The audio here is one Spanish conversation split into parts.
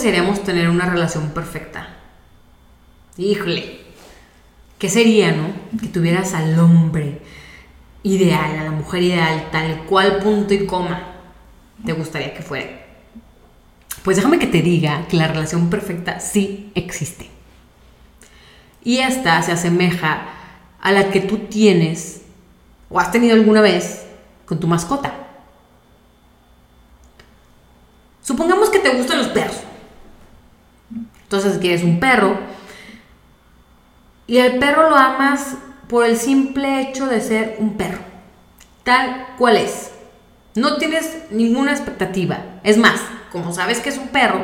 desearíamos tener una relación perfecta? Híjole, ¿qué sería, no? Que tuvieras al hombre ideal, a la mujer ideal, tal cual punto y coma te gustaría que fuera. Pues déjame que te diga que la relación perfecta sí existe. Y esta se asemeja a la que tú tienes o has tenido alguna vez con tu mascota. Supongamos que te gustan los perros. Entonces quieres un perro y al perro lo amas por el simple hecho de ser un perro, tal cual es. No tienes ninguna expectativa. Es más, como sabes que es un perro,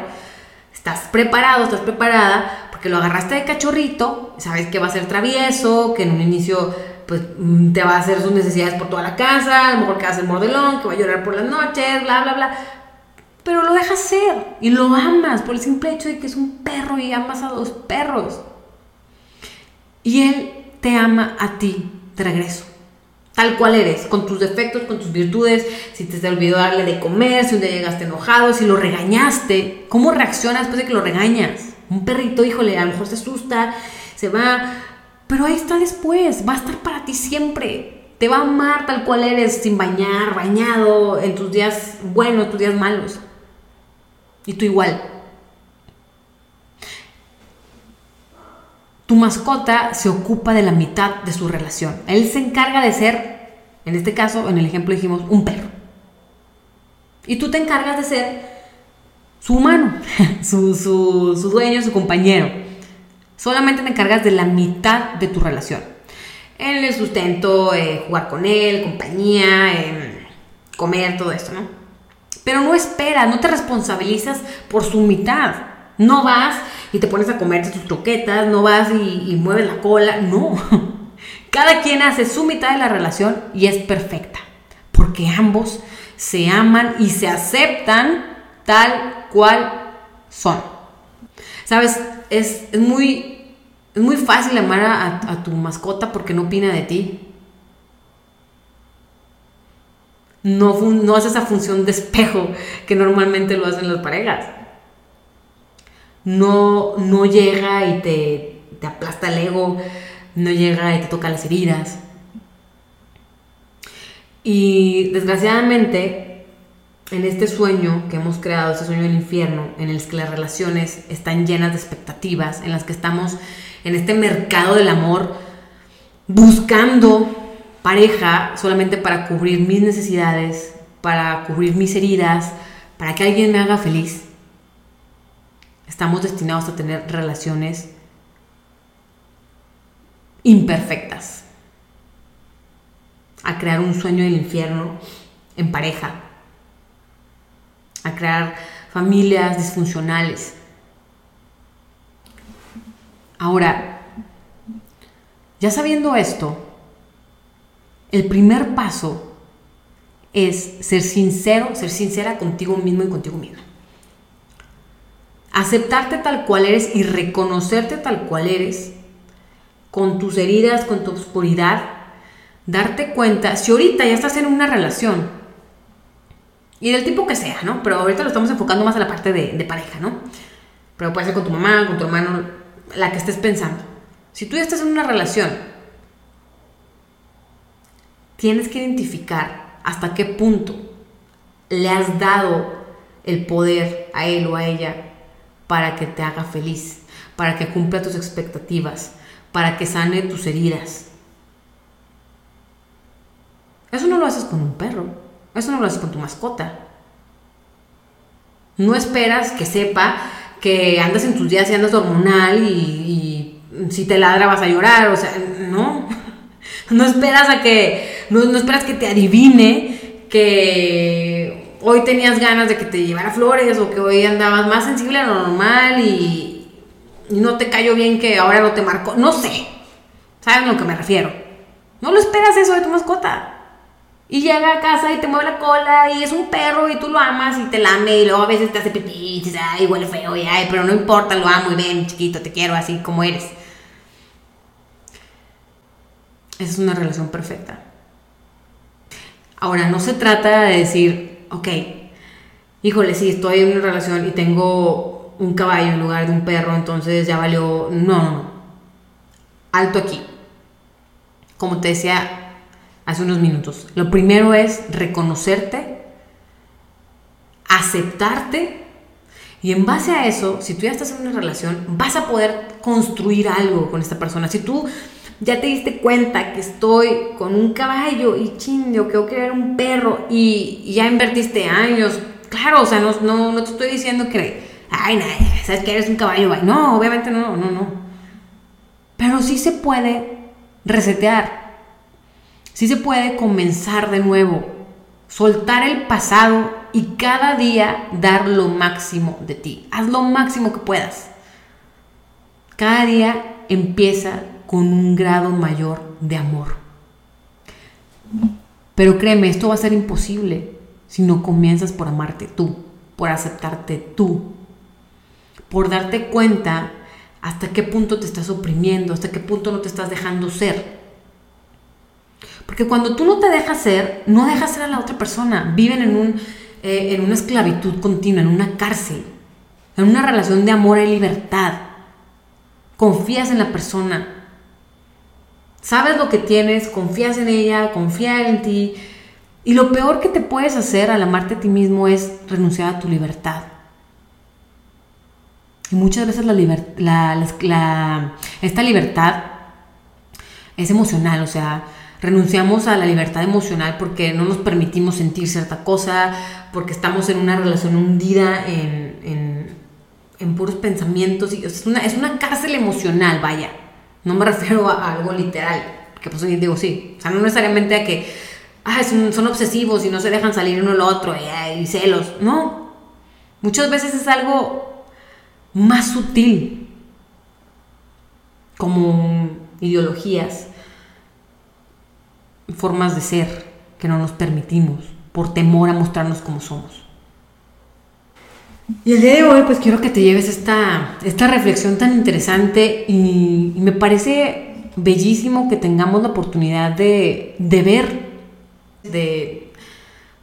estás preparado, estás preparada, porque lo agarraste de cachorrito, sabes que va a ser travieso, que en un inicio pues te va a hacer sus necesidades por toda la casa, a lo mejor que va a mordelón, que va a llorar por las noches, bla, bla, bla. Pero lo dejas ser y lo amas por el simple hecho de que es un perro y amas a dos perros. Y él te ama a ti de regreso. Tal cual eres, con tus defectos, con tus virtudes, si te, olvidó darle de comer, si un día llegaste enojado, si lo regañaste, ¿cómo reaccionas después de que lo regañas? Un perrito, híjole, a lo mejor se asusta, se va, pero ahí está después, va a estar para ti siempre. Te va a amar tal cual eres, sin bañar, bañado, en tus días buenos, en tus días malos. Y tú igual. tu mascota se ocupa de la mitad de su relación. Él se encarga de ser, en este caso, en el ejemplo dijimos, un perro. Y tú te encargas de ser su humano, su, dueño, su compañero. Solamente te encargas de la mitad de tu relación. En el sustento, eh, jugar con él, compañía, eh, comer, todo esto, ¿no? Pero no esperas, no te responsabilizas por su mitad. No vas y te pones a comerte tus croquetas, no vas y, mueves la cola, no. Cada quien hace su mitad de la relación y es perfecta, porque ambos se aman y se aceptan tal cual son. Sabes, es, muy, es muy fácil amar a, tu mascota porque no opina de ti. No, no hace esa función de espejo que normalmente lo hacen las parejas no, no llega y te, te aplasta el ego, no llega y te toca las heridas. Y desgraciadamente, en este sueño que hemos creado, este sueño del infierno, en el que las relaciones están llenas de expectativas, en las que estamos en este mercado del amor buscando pareja solamente para cubrir mis necesidades, para cubrir mis heridas, para que alguien me haga feliz estamos destinados a tener relaciones imperfectas, a crear un sueño del infierno en pareja, a crear familias disfuncionales. Ahora, ya sabiendo esto, el primer paso es ser sincero, ser sincera contigo mismo y contigo mismo aceptarte tal cual eres y reconocerte tal cual eres, con tus heridas, con tu oscuridad, darte cuenta, si ahorita ya estás en una relación, y del tipo que sea, ¿no? Pero ahorita lo estamos enfocando más a la parte de, de pareja, ¿no? Pero puede ser con tu mamá, con tu hermano, la que estés pensando. Si tú ya estás en una relación, tienes que identificar hasta qué punto le has dado el poder a él o a ella para que te haga feliz, para que cumpla tus expectativas, para que sane tus heridas. Eso no lo haces con un perro, eso no lo haces con tu mascota. No esperas que sepa que andas en tus días y andas hormonal y, si te ladra vas a llorar, o sea, no. No esperas a que, no, esperas que te adivine que hoy tenías ganas de que te llevara flores o que hoy andabas más sensible a lo normal y, no te cayó bien que ahora no te marcó. No sé. ¿Saben a lo que me refiero? No lo esperas eso de tu mascota. Y llega a casa y te mueve la cola y es un perro y tú lo amas y te lame y luego a veces te hace pipí y dices, ay, huele feo y ay, pero no importa, lo amo y ven, chiquito, te quiero así como eres. Esa es una relación perfecta. Ahora, no se trata de decir, ok, híjole, sí, estoy en una relación y tengo un caballo en lugar de un perro, entonces ya valió. No, no, no. Alto aquí. Como te decía hace unos minutos, lo primero es reconocerte, aceptarte y en base a eso, si tú ya estás en una relación, vas a poder construir algo con esta persona. Si tú ya te diste cuenta que estoy con un caballo y chin, yo quiero crear un perro y, ya invertiste años, claro, o sea, no, no, no te estoy diciendo que, ay, nada, sabes que eres un caballo, no, obviamente no, no, no. Pero sí se puede resetear, sí se puede comenzar de nuevo, soltar el pasado y cada día dar lo máximo de ti. Haz lo máximo que puedas. Cada día empieza con un grado mayor de amor. Pero créeme, esto va a ser imposible si no comienzas por amarte tú, por aceptarte tú, por darte cuenta hasta qué punto te estás oprimiendo, hasta qué punto no te estás dejando ser. Porque cuando tú no te dejas ser, no dejas ser a la otra persona. Viven en un eh, en una esclavitud continua, en una cárcel, en una relación de amor y libertad. Confías en la persona. Sabes lo que tienes, confías en ella, confía en ti. Y lo peor que te puedes hacer al amarte a ti mismo es renunciar a tu libertad. Y muchas veces la, esta libertad es emocional, o sea, renunciamos a la libertad emocional porque no nos permitimos sentir cierta cosa, porque estamos en una relación hundida en, puros pensamientos. Y, es, una, es una cárcel emocional, vaya. No me refiero a, algo literal, que pues digo sí. O sea, no necesariamente a que ah, son, obsesivos y no se dejan salir uno al otro y, y celos. No. Muchas veces es algo más sutil, como ideologías formas de ser que no nos permitimos por temor a mostrarnos como somos. Y el día de hoy pues quiero que te lleves esta, esta reflexión tan interesante y, me parece bellísimo que tengamos la oportunidad de, de ver, de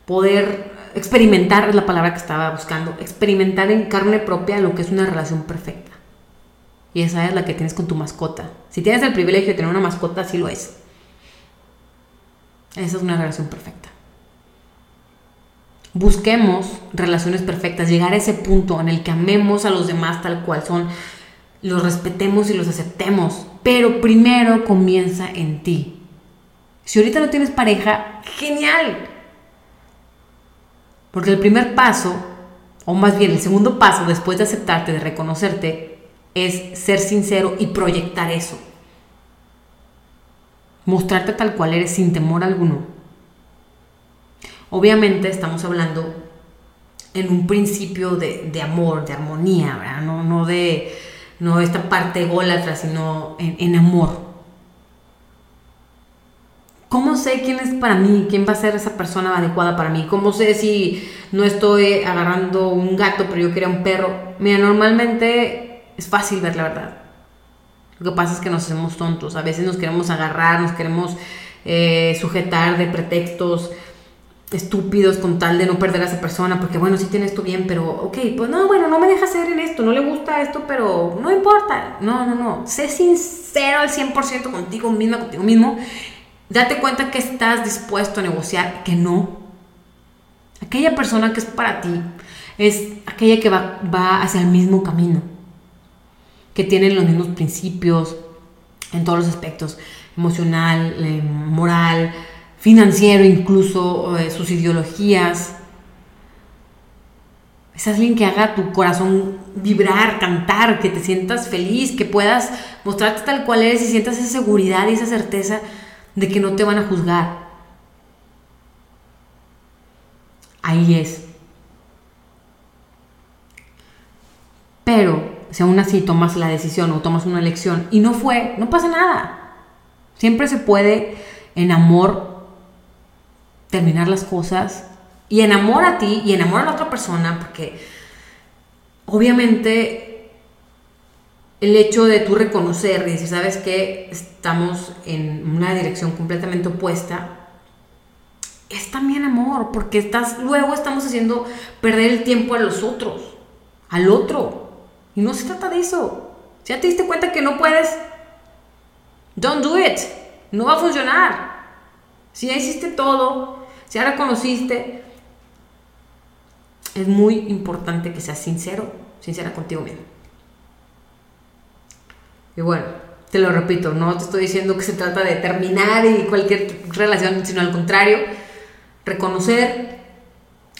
poder experimentar, es la palabra que estaba buscando, experimentar en carne propia lo que es una relación perfecta. Y esa es la que tienes con tu mascota. Si tienes el privilegio de tener una mascota, así lo es. Esa es una relación perfecta. Busquemos relaciones perfectas, llegar a ese punto en el que amemos a los demás tal cual son, los respetemos y los aceptemos, pero primero comienza en ti. Si ahorita no tienes pareja, genial. Porque el primer paso, o más bien el segundo paso después de aceptarte, de reconocerte, es ser sincero y proyectar eso mostrarte tal cual eres sin temor alguno. Obviamente estamos hablando en un principio de, amor, de armonía, ¿verdad? No, de esta parte ególatra, sino en, en amor. ¿Cómo sé quién es para mí? ¿Quién va a ser esa persona adecuada para mí? ¿Cómo sé si no estoy agarrando un gato, pero yo quería un perro? Mira, normalmente es fácil ver la verdad. Lo que pasa es que nos hacemos tontos. A veces nos queremos agarrar, nos queremos eh, sujetar de pretextos estúpidos con tal de no perder a esa persona, porque bueno, sí tiene esto bien, pero ok, pues no, bueno, no me deja ser en esto, no le gusta esto, pero no importa. No, no, no. Sé sincero al 100% contigo misma, contigo mismo. Date cuenta que estás dispuesto a negociar, que no. Aquella persona que es para ti es aquella que va, va hacia el mismo camino que tienen los mismos principios en todos los aspectos, emocional, eh, moral, financiero incluso, eh, sus ideologías. Es alguien que haga tu corazón vibrar, cantar, que te sientas feliz, que puedas mostrarte tal cual eres y sientas esa seguridad y esa certeza de que no te van a juzgar. Ahí es. Pero si aún así tomas la decisión o tomas una elección y no fue, no pasa nada. Siempre se puede en amor terminar las cosas y en amor a ti y en amor a la otra persona, porque obviamente el hecho de tú reconocer y decir, sabes que estamos en una dirección completamente opuesta, es también amor, porque estás, luego estamos haciendo perder el tiempo a los otros, al otro. Y no se trata de eso. Si ya te diste cuenta que no puedes, don't do it. No va a funcionar. Si ya hiciste todo, si ya reconociste, es muy importante que seas sincero, sincera contigo mismo. Y bueno, te lo repito, no te estoy diciendo que se trata de terminar y cualquier relación, sino al contrario, reconocer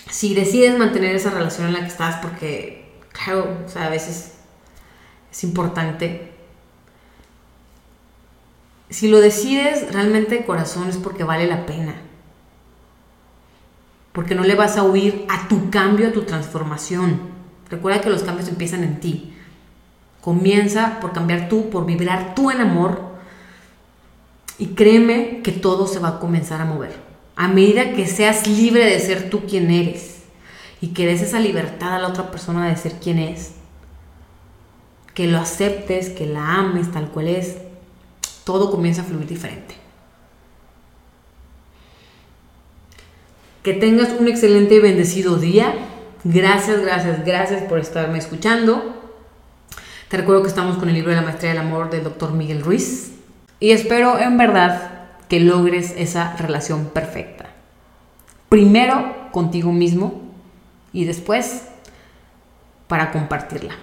si decides mantener esa relación en la que estás, porque, claro, o sea, a veces es importante. Si lo decides realmente de corazón es porque vale la pena. Porque no le vas a huir a tu cambio, a tu transformación. Recuerda que los cambios empiezan en ti. Comienza por cambiar tú, por vibrar tú en amor. Y créeme que todo se va a comenzar a mover. A medida que seas libre de ser tú quien eres y que des esa libertad a la otra persona de ser quien es, que lo aceptes, que la ames tal cual es, todo comienza a fluir diferente. Que tengas un excelente y bendecido día. Gracias, gracias, gracias por estarme escuchando. Te recuerdo que estamos con el libro de la maestría del amor del doctor Miguel Ruiz. Y espero en verdad que logres esa relación perfecta. Primero contigo mismo y después para compartirla.